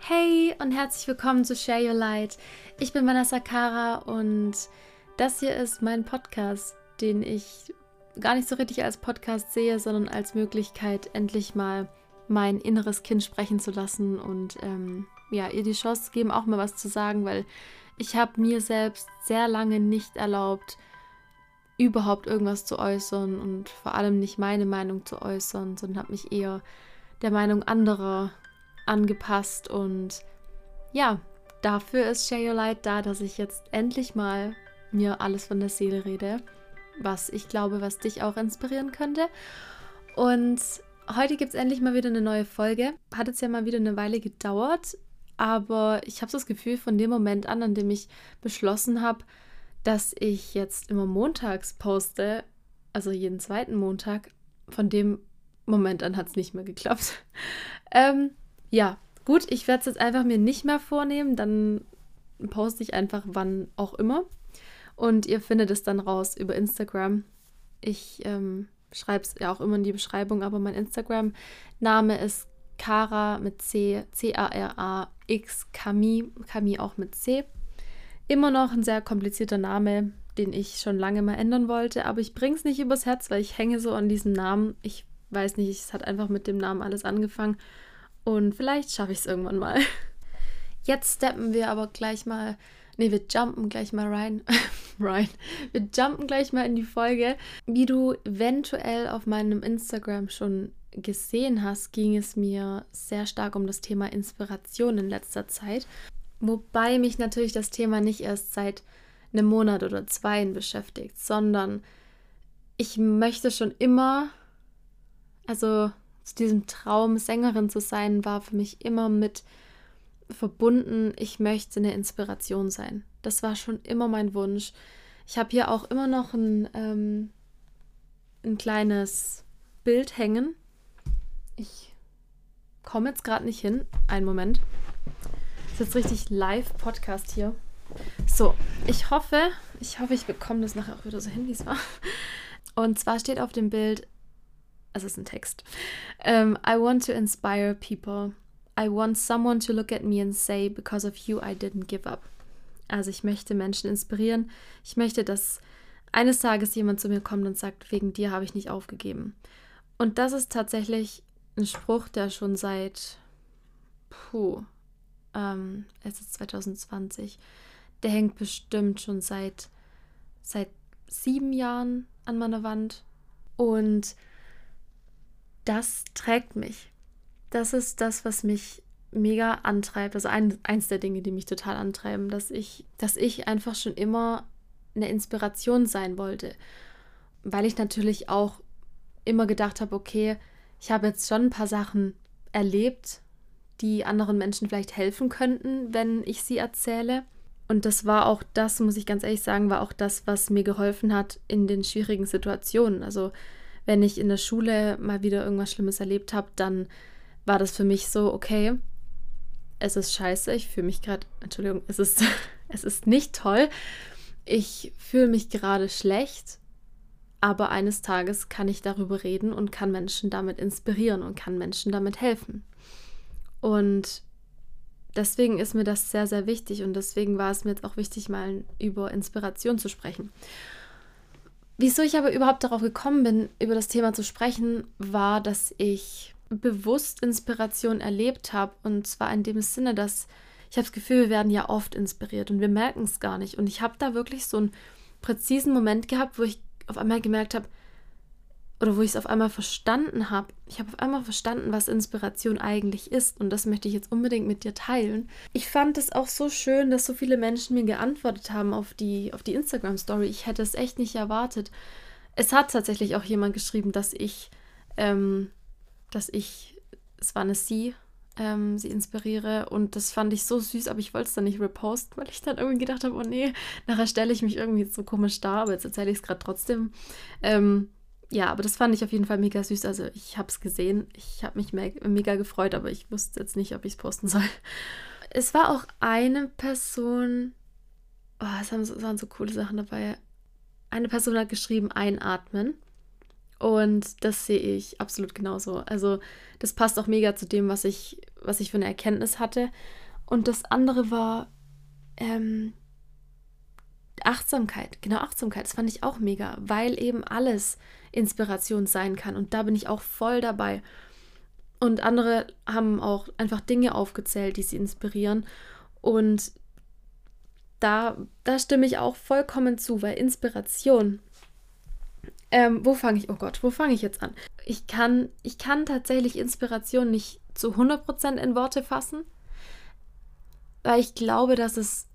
Hey und herzlich willkommen zu Share Your Light. Ich bin Vanessa Kara und das hier ist mein Podcast, den ich gar nicht so richtig als Podcast sehe, sondern als Möglichkeit, endlich mal mein inneres Kind sprechen zu lassen und ähm, ja, ihr die Chance zu geben, auch mal was zu sagen, weil ich habe mir selbst sehr lange nicht erlaubt, überhaupt irgendwas zu äußern und vor allem nicht meine Meinung zu äußern, sondern habe mich eher der Meinung anderer angepasst und ja, dafür ist Share Your Light da, dass ich jetzt endlich mal mir alles von der Seele rede, was ich glaube, was dich auch inspirieren könnte. Und heute gibt es endlich mal wieder eine neue Folge. Hat jetzt ja mal wieder eine Weile gedauert, aber ich habe das Gefühl, von dem Moment an, an dem ich beschlossen habe, dass ich jetzt immer montags poste, also jeden zweiten Montag, von dem Moment an hat es nicht mehr geklappt. ähm, ja, gut, ich werde es jetzt einfach mir nicht mehr vornehmen. Dann poste ich einfach wann auch immer. Und ihr findet es dann raus über Instagram. Ich ähm, schreibe es ja auch immer in die Beschreibung, aber mein Instagram-Name ist Kara mit C, C-A-R-A-X, Kami, Kami auch mit C. Immer noch ein sehr komplizierter Name, den ich schon lange mal ändern wollte, aber ich bringe es nicht übers Herz, weil ich hänge so an diesem Namen. Ich weiß nicht, es hat einfach mit dem Namen alles angefangen und vielleicht schaffe ich es irgendwann mal. Jetzt steppen wir aber gleich mal, nee, wir jumpen gleich mal rein. rein. Wir jumpen gleich mal in die Folge. Wie du eventuell auf meinem Instagram schon gesehen hast, ging es mir sehr stark um das Thema Inspiration in letzter Zeit. Wobei mich natürlich das Thema nicht erst seit einem Monat oder zwei beschäftigt, sondern ich möchte schon immer, also zu diesem Traum, Sängerin zu sein, war für mich immer mit verbunden, ich möchte eine Inspiration sein. Das war schon immer mein Wunsch. Ich habe hier auch immer noch ein, ähm, ein kleines Bild hängen. Ich komme jetzt gerade nicht hin. Einen Moment. Das ist jetzt richtig Live-Podcast hier. So, ich hoffe, ich hoffe, ich bekomme das nachher auch wieder so hin, wie es war. Und zwar steht auf dem Bild, es ist ein Text. Um, ähm, I want to inspire people. I want someone to look at me and say, because of you, I didn't give up. Also ich möchte Menschen inspirieren. Ich möchte, dass eines Tages jemand zu mir kommt und sagt, wegen dir habe ich nicht aufgegeben. Und das ist tatsächlich ein Spruch, der schon seit, puh, ähm, es ist 2020, der hängt bestimmt schon seit, seit sieben Jahren an meiner Wand. Und das trägt mich. Das ist das, was mich mega antreibt. Also ein, eins der Dinge, die mich total antreiben, dass ich, dass ich einfach schon immer eine Inspiration sein wollte. Weil ich natürlich auch immer gedacht habe, okay, ich habe jetzt schon ein paar Sachen erlebt, die anderen Menschen vielleicht helfen könnten, wenn ich sie erzähle. Und das war auch das, muss ich ganz ehrlich sagen, war auch das, was mir geholfen hat in den schwierigen Situationen. Also wenn ich in der Schule mal wieder irgendwas Schlimmes erlebt habe, dann war das für mich so, okay, es ist scheiße, ich fühle mich gerade, Entschuldigung, es ist, es ist nicht toll, ich fühle mich gerade schlecht, aber eines Tages kann ich darüber reden und kann Menschen damit inspirieren und kann Menschen damit helfen. Und deswegen ist mir das sehr, sehr wichtig und deswegen war es mir jetzt auch wichtig, mal über Inspiration zu sprechen. Wieso ich aber überhaupt darauf gekommen bin, über das Thema zu sprechen, war, dass ich bewusst Inspiration erlebt habe. Und zwar in dem Sinne, dass ich habe das Gefühl, wir werden ja oft inspiriert und wir merken es gar nicht. Und ich habe da wirklich so einen präzisen Moment gehabt, wo ich auf einmal gemerkt habe, oder wo ich es auf einmal verstanden habe. Ich habe auf einmal verstanden, was Inspiration eigentlich ist und das möchte ich jetzt unbedingt mit dir teilen. Ich fand es auch so schön, dass so viele Menschen mir geantwortet haben auf die, auf die Instagram-Story. Ich hätte es echt nicht erwartet. Es hat tatsächlich auch jemand geschrieben, dass ich, ähm, dass ich, es war eine Sie, ähm, sie inspiriere und das fand ich so süß, aber ich wollte es dann nicht reposten, weil ich dann irgendwie gedacht habe, oh nee, nachher stelle ich mich irgendwie so komisch dar, aber jetzt erzähle ich es gerade trotzdem. Ähm, ja, aber das fand ich auf jeden Fall mega süß. Also ich habe es gesehen, ich habe mich me mega gefreut, aber ich wusste jetzt nicht, ob ich es posten soll. Es war auch eine Person, oh, es waren so coole Sachen dabei. Eine Person hat geschrieben, einatmen. Und das sehe ich absolut genauso. Also das passt auch mega zu dem, was ich, was ich für eine Erkenntnis hatte. Und das andere war ähm, Achtsamkeit. Genau, Achtsamkeit. Das fand ich auch mega, weil eben alles Inspiration sein kann. Und da bin ich auch voll dabei. Und andere haben auch einfach Dinge aufgezählt, die sie inspirieren. Und da, da stimme ich auch vollkommen zu, weil Inspiration. Ähm, wo fange ich? Oh Gott, wo fange ich jetzt an? Ich kann, ich kann tatsächlich Inspiration nicht zu 100% in Worte fassen, weil ich glaube, dass es,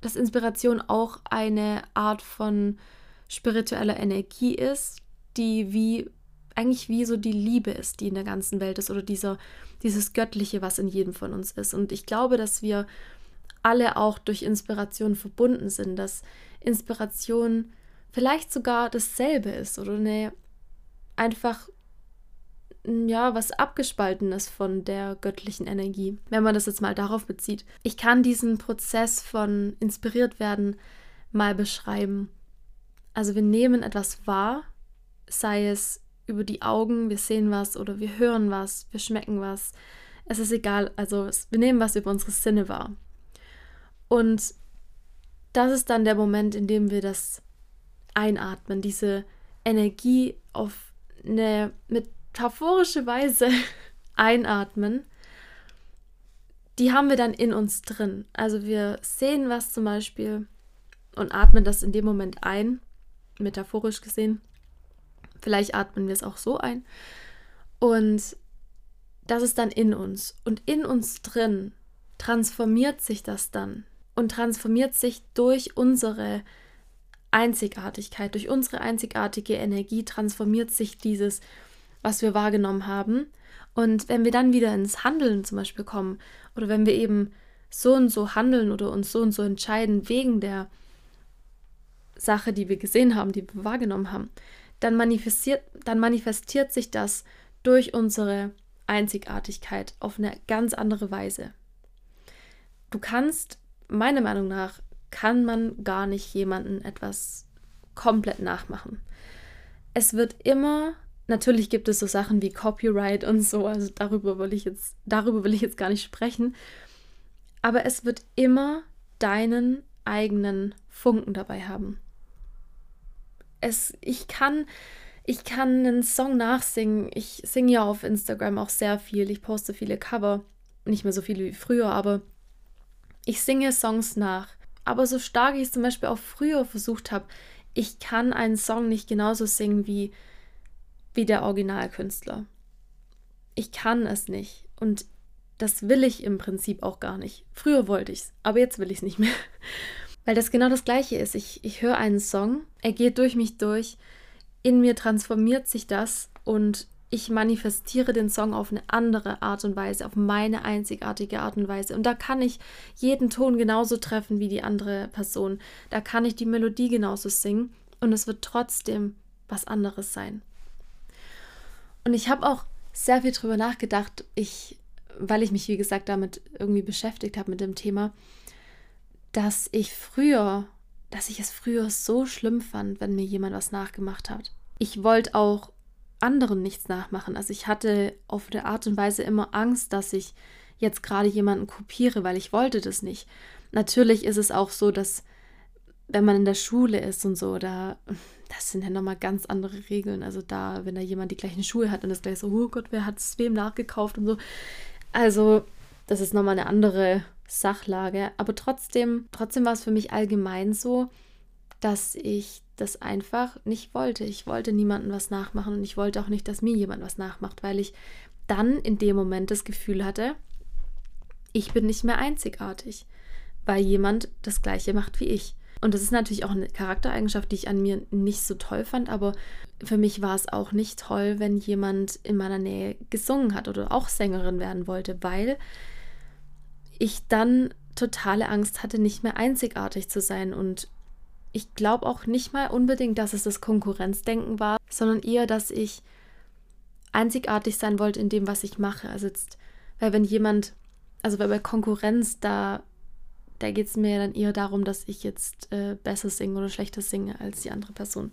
dass Inspiration auch eine Art von spiritueller Energie ist, die wie eigentlich wie so die Liebe ist, die in der ganzen Welt ist oder dieser, dieses Göttliche, was in jedem von uns ist. Und ich glaube, dass wir alle auch durch Inspiration verbunden sind, dass Inspiration vielleicht sogar dasselbe ist oder eine einfach ja, was abgespaltenes von der göttlichen Energie, wenn man das jetzt mal darauf bezieht. Ich kann diesen Prozess von inspiriert werden mal beschreiben. Also wir nehmen etwas wahr, sei es über die Augen, wir sehen was oder wir hören was, wir schmecken was. Es ist egal, also wir nehmen was über unsere Sinne wahr. Und das ist dann der Moment, in dem wir das einatmen, diese Energie auf eine metaphorische Weise einatmen. Die haben wir dann in uns drin. Also wir sehen was zum Beispiel und atmen das in dem Moment ein, metaphorisch gesehen. Vielleicht atmen wir es auch so ein. Und das ist dann in uns. Und in uns drin transformiert sich das dann und transformiert sich durch unsere Einzigartigkeit, durch unsere einzigartige Energie transformiert sich dieses, was wir wahrgenommen haben. Und wenn wir dann wieder ins Handeln zum Beispiel kommen oder wenn wir eben so und so handeln oder uns so und so entscheiden wegen der Sache, die wir gesehen haben, die wir wahrgenommen haben, dann manifestiert, dann manifestiert sich das durch unsere Einzigartigkeit auf eine ganz andere Weise. Du kannst meiner Meinung nach kann man gar nicht jemanden etwas komplett nachmachen. Es wird immer, natürlich gibt es so Sachen wie Copyright und so, also darüber will ich jetzt, darüber will ich jetzt gar nicht sprechen, aber es wird immer deinen eigenen Funken dabei haben. Es, ich kann, ich kann einen Song nachsingen. Ich singe ja auf Instagram auch sehr viel. Ich poste viele Cover. Nicht mehr so viele wie früher, aber ich singe Songs nach. Aber so stark ich es zum Beispiel auch früher versucht habe, ich kann einen Song nicht genauso singen wie, wie der Originalkünstler. Ich kann es nicht. Und das will ich im Prinzip auch gar nicht. Früher wollte ich es, aber jetzt will ich es nicht mehr. Weil das genau das Gleiche ist. Ich, ich höre einen Song, er geht durch mich durch, in mir transformiert sich das und ich manifestiere den Song auf eine andere Art und Weise, auf meine einzigartige Art und Weise. Und da kann ich jeden Ton genauso treffen wie die andere Person. Da kann ich die Melodie genauso singen und es wird trotzdem was anderes sein. Und ich habe auch sehr viel drüber nachgedacht, ich, weil ich mich, wie gesagt, damit irgendwie beschäftigt habe mit dem Thema, dass ich früher, dass ich es früher so schlimm fand, wenn mir jemand was nachgemacht hat. Ich wollte auch anderen nichts nachmachen. Also ich hatte auf der Art und Weise immer Angst, dass ich jetzt gerade jemanden kopiere, weil ich wollte das nicht. Natürlich ist es auch so, dass wenn man in der Schule ist und so, da das sind ja nochmal ganz andere Regeln. Also da, wenn da jemand die gleichen Schuhe hat und das gleich so, oh Gott, wer hat es wem nachgekauft und so. Also das ist nochmal eine andere Sachlage. Aber trotzdem, trotzdem war es für mich allgemein so, dass ich das einfach nicht wollte. Ich wollte niemandem was nachmachen und ich wollte auch nicht, dass mir jemand was nachmacht, weil ich dann in dem Moment das Gefühl hatte, ich bin nicht mehr einzigartig, weil jemand das gleiche macht wie ich. Und das ist natürlich auch eine Charaktereigenschaft, die ich an mir nicht so toll fand, aber für mich war es auch nicht toll, wenn jemand in meiner Nähe gesungen hat oder auch Sängerin werden wollte, weil ich dann totale Angst hatte, nicht mehr einzigartig zu sein und ich glaube auch nicht mal unbedingt, dass es das Konkurrenzdenken war, sondern eher, dass ich einzigartig sein wollte in dem, was ich mache. Also jetzt, weil wenn jemand, also weil bei Konkurrenz, da, da geht es mir dann eher darum, dass ich jetzt äh, besser singe oder schlechter singe als die andere Person.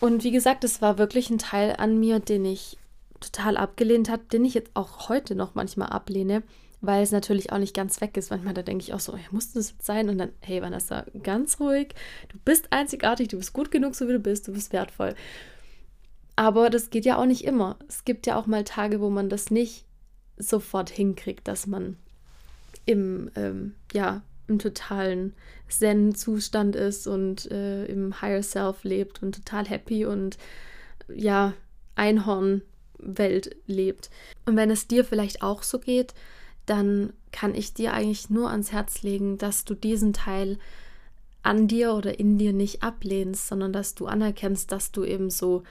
Und wie gesagt, es war wirklich ein Teil an mir, den ich total abgelehnt hat, den ich jetzt auch heute noch manchmal ablehne, weil es natürlich auch nicht ganz weg ist. Manchmal da denke ich auch so, hey, muss das jetzt sein? Und dann, hey Vanessa, ganz ruhig, du bist einzigartig, du bist gut genug, so wie du bist, du bist wertvoll. Aber das geht ja auch nicht immer. Es gibt ja auch mal Tage, wo man das nicht sofort hinkriegt, dass man im, ähm, ja, im totalen Zen-Zustand ist und äh, im Higher Self lebt und total happy und ja, Einhorn-Welt lebt. Und wenn es dir vielleicht auch so geht, dann kann ich dir eigentlich nur ans Herz legen, dass du diesen Teil an dir oder in dir nicht ablehnst, sondern dass du anerkennst, dass du eben so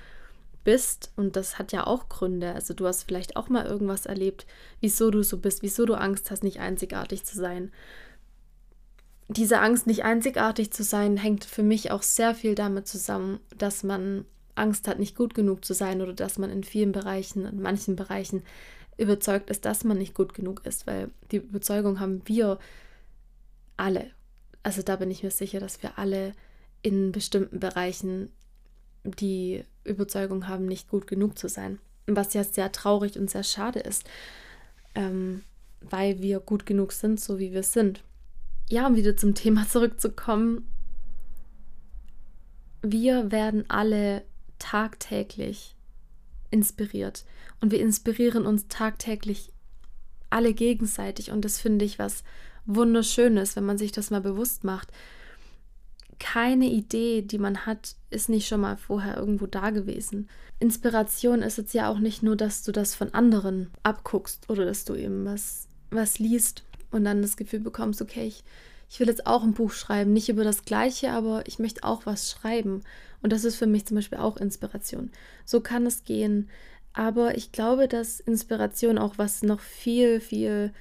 bist. Und das hat ja auch Gründe. Also du hast vielleicht auch mal irgendwas erlebt, wieso du so bist, wieso du Angst hast, nicht einzigartig zu sein. Diese Angst, nicht einzigartig zu sein, hängt für mich auch sehr viel damit zusammen, dass man Angst hat, nicht gut genug zu sein oder dass man in vielen Bereichen, in manchen Bereichen überzeugt ist, dass man nicht gut genug ist, weil die Überzeugung haben wir alle. Also da bin ich mir sicher, dass wir alle in bestimmten Bereichen die Überzeugung haben, nicht gut genug zu sein. Was ja sehr traurig und sehr schade ist, ähm, weil wir gut genug sind, so wie wir sind. Ja, um wieder zum Thema zurückzukommen. Wir werden alle tagtäglich inspiriert. Und wir inspirieren uns tagtäglich alle gegenseitig. Und das finde ich was Wunderschönes, wenn man sich das mal bewusst macht. Keine Idee, die man hat, ist nicht schon mal vorher irgendwo da gewesen. Inspiration ist jetzt ja auch nicht nur, dass du das von anderen abguckst oder dass du eben was, was liest und dann das Gefühl bekommst, okay, ich, ich will jetzt auch ein Buch schreiben, nicht über das Gleiche, aber ich möchte auch was schreiben. Und das ist für mich zum Beispiel auch Inspiration. So kann es gehen. Aber ich glaube, dass Inspiration auch was noch viel, viel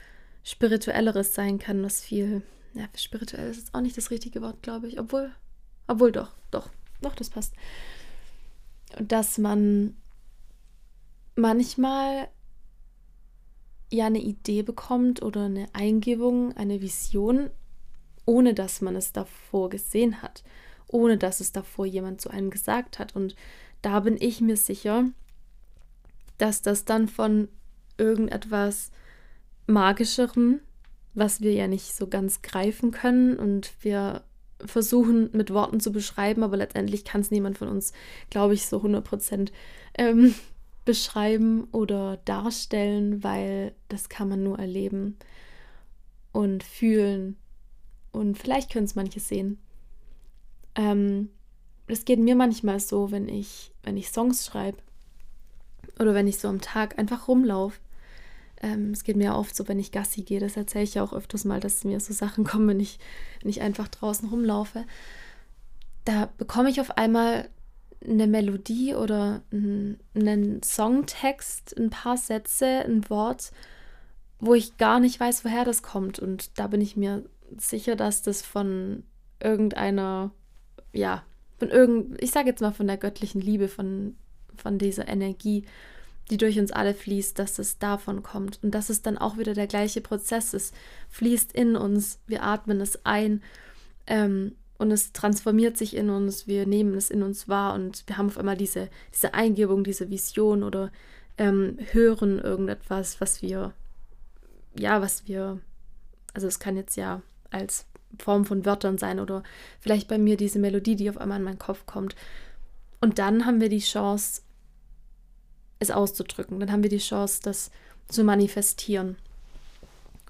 spirituelleres sein kann, was viel, ja, spirituell ist jetzt auch nicht das richtige Wort, glaube ich. Obwohl, obwohl doch, doch, doch, das passt. Dass man manchmal ja eine Idee bekommt oder eine Eingebung, eine Vision, ohne dass man es davor gesehen hat ohne dass es davor jemand zu einem gesagt hat. Und da bin ich mir sicher, dass das dann von irgendetwas Magischerem, was wir ja nicht so ganz greifen können und wir versuchen mit Worten zu beschreiben, aber letztendlich kann es niemand von uns, glaube ich, so 100 Prozent ähm, beschreiben oder darstellen, weil das kann man nur erleben und fühlen. Und vielleicht können es manche sehen. Ähm, das geht mir manchmal so, wenn ich, wenn ich Songs schreibe oder wenn ich so am Tag einfach rumlaufe. Ähm, es geht mir oft so, wenn ich Gassi gehe. Das erzähle ich ja auch öfters mal, dass mir so Sachen kommen, wenn ich, wenn ich einfach draußen rumlaufe. Da bekomme ich auf einmal eine Melodie oder einen Songtext, ein paar Sätze, ein Wort, wo ich gar nicht weiß, woher das kommt. Und da bin ich mir sicher, dass das von irgendeiner ja, von irgend, ich sage jetzt mal von der göttlichen Liebe, von, von dieser Energie, die durch uns alle fließt, dass es davon kommt und dass es dann auch wieder der gleiche Prozess ist, fließt in uns, wir atmen es ein ähm, und es transformiert sich in uns, wir nehmen es in uns wahr und wir haben auf einmal diese, diese Eingebung, diese Vision oder ähm, hören irgendetwas, was wir, ja, was wir, also es kann jetzt ja als Form von Wörtern sein oder vielleicht bei mir diese Melodie, die auf einmal in meinen Kopf kommt. Und dann haben wir die Chance, es auszudrücken. Dann haben wir die Chance, das zu manifestieren.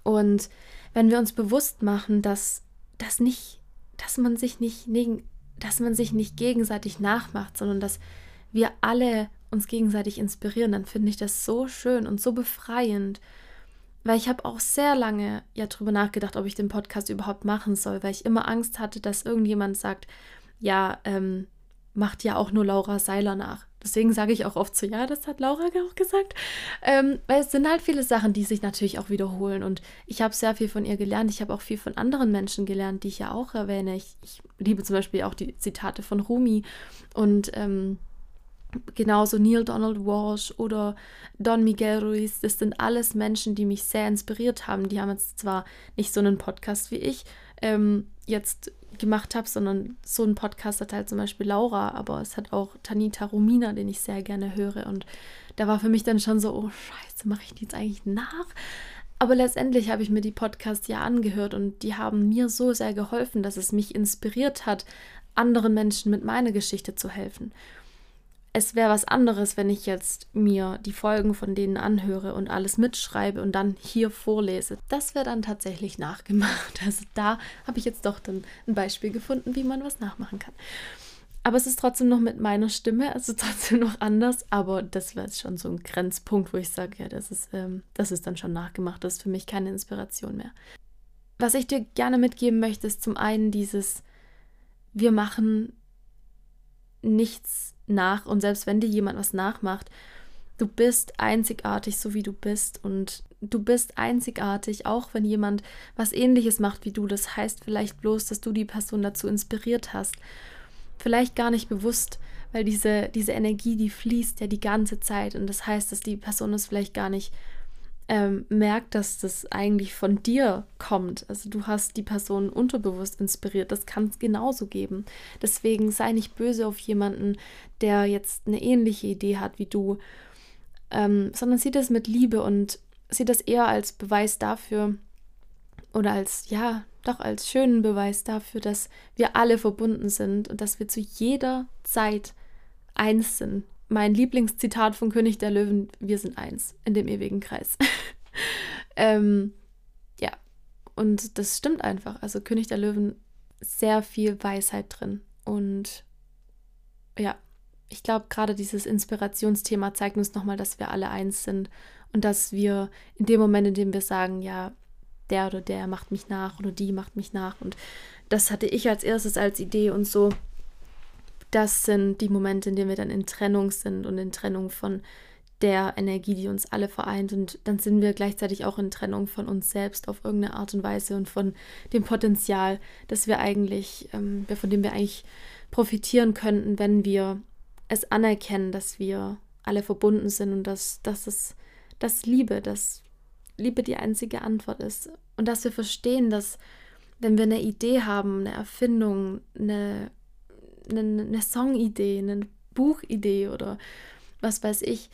Und wenn wir uns bewusst machen, dass das nicht, dass man sich nicht, dass man sich nicht gegenseitig nachmacht, sondern dass wir alle uns gegenseitig inspirieren, dann finde ich das so schön und so befreiend weil ich habe auch sehr lange ja drüber nachgedacht, ob ich den Podcast überhaupt machen soll, weil ich immer Angst hatte, dass irgendjemand sagt, ja, ähm, macht ja auch nur Laura Seiler nach. Deswegen sage ich auch oft so, ja, das hat Laura auch gesagt. Ähm, weil es sind halt viele Sachen, die sich natürlich auch wiederholen. Und ich habe sehr viel von ihr gelernt. Ich habe auch viel von anderen Menschen gelernt, die ich ja auch erwähne. Ich, ich liebe zum Beispiel auch die Zitate von Rumi. Und ähm, Genauso Neil Donald Walsh oder Don Miguel Ruiz, das sind alles Menschen, die mich sehr inspiriert haben. Die haben jetzt zwar nicht so einen Podcast wie ich ähm, jetzt gemacht habe, sondern so einen Podcast hat halt zum Beispiel Laura, aber es hat auch Tanita Romina, den ich sehr gerne höre. Und da war für mich dann schon so, oh scheiße, mache ich die jetzt eigentlich nach? Aber letztendlich habe ich mir die Podcasts ja angehört und die haben mir so sehr geholfen, dass es mich inspiriert hat, anderen Menschen mit meiner Geschichte zu helfen es wäre was anderes, wenn ich jetzt mir die Folgen von denen anhöre und alles mitschreibe und dann hier vorlese. Das wäre dann tatsächlich nachgemacht. Also da habe ich jetzt doch dann ein Beispiel gefunden, wie man was nachmachen kann. Aber es ist trotzdem noch mit meiner Stimme, also trotzdem noch anders. Aber das wäre jetzt schon so ein Grenzpunkt, wo ich sage, ja, das ist, ähm, das ist dann schon nachgemacht. Das ist für mich keine Inspiration mehr. Was ich dir gerne mitgeben möchte, ist zum einen dieses, wir machen nichts nach und selbst wenn dir jemand was nachmacht, du bist einzigartig, so wie du bist und du bist einzigartig, auch wenn jemand was ähnliches macht wie du. Das heißt vielleicht bloß, dass du die Person dazu inspiriert hast. Vielleicht gar nicht bewusst, weil diese, diese Energie, die fließt ja die ganze Zeit und das heißt, dass die Person es vielleicht gar nicht ähm, merkt, dass das eigentlich von dir kommt. Also du hast die Person unterbewusst inspiriert. Das kann es genauso geben. Deswegen sei nicht böse auf jemanden, der jetzt eine ähnliche Idee hat wie du, ähm, sondern sieh das mit Liebe und sieh das eher als Beweis dafür oder als, ja, doch als schönen Beweis dafür, dass wir alle verbunden sind und dass wir zu jeder Zeit eins sind mein Lieblingszitat von König der Löwen, wir sind eins in dem ewigen Kreis. ähm, ja, und das stimmt einfach. Also König der Löwen, sehr viel Weisheit drin. Und ja, ich glaube, gerade dieses Inspirationsthema zeigt uns nochmal, dass wir alle eins sind und dass wir in dem Moment, in dem wir sagen, ja, der oder der macht mich nach oder die macht mich nach. Und das hatte ich als erstes als Idee und so das sind die Momente, in denen wir dann in Trennung sind und in Trennung von der Energie, die uns alle vereint. Und dann sind wir gleichzeitig auch in Trennung von uns selbst auf irgendeine Art und Weise und von dem Potenzial, das wir eigentlich, ähm, von dem wir eigentlich profitieren könnten, wenn wir es anerkennen, dass wir alle verbunden sind und dass, dass es dass Liebe, dass Liebe die einzige Antwort ist. Und dass wir verstehen, dass wenn wir eine Idee haben, eine Erfindung, eine eine, Songidee, eine Buchidee oder was weiß ich,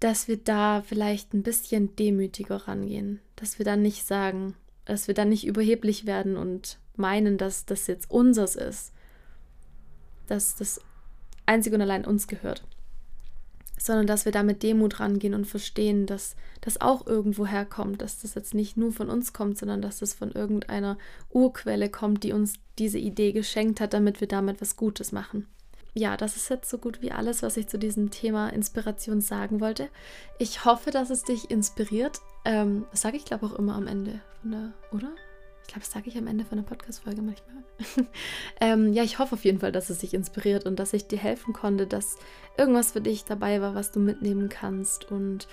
dass wir da vielleicht ein bisschen demütiger rangehen, dass wir dann nicht sagen, dass wir dann nicht überheblich werden und meinen, dass das jetzt unseres ist, dass das einzig und allein uns gehört, sondern dass wir da mit Demut rangehen und verstehen, dass das auch irgendwo herkommt, dass das jetzt nicht nur von uns kommt, sondern dass das von irgendeiner Urquelle kommt, die uns diese Idee geschenkt hat, damit wir damit was Gutes machen. Ja, das ist jetzt so gut wie alles, was ich zu diesem Thema Inspiration sagen wollte. Ich hoffe, dass es dich inspiriert. Ähm, das sage ich, glaube auch immer am Ende der, oder? Ich glaube, das sage ich am Ende von der Podcast-Folge manchmal. ähm, ja, ich hoffe auf jeden Fall, dass es dich inspiriert und dass ich dir helfen konnte, dass irgendwas für dich dabei war, was du mitnehmen kannst. Und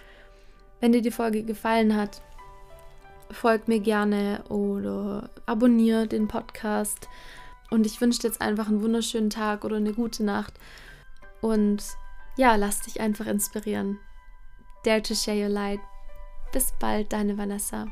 wenn dir die Folge gefallen hat, folgt mir gerne oder abonniere den Podcast. Und ich wünsche dir jetzt einfach einen wunderschönen Tag oder eine gute Nacht. Und ja, lass dich einfach inspirieren. Dare to share your light. Bis bald, deine Vanessa.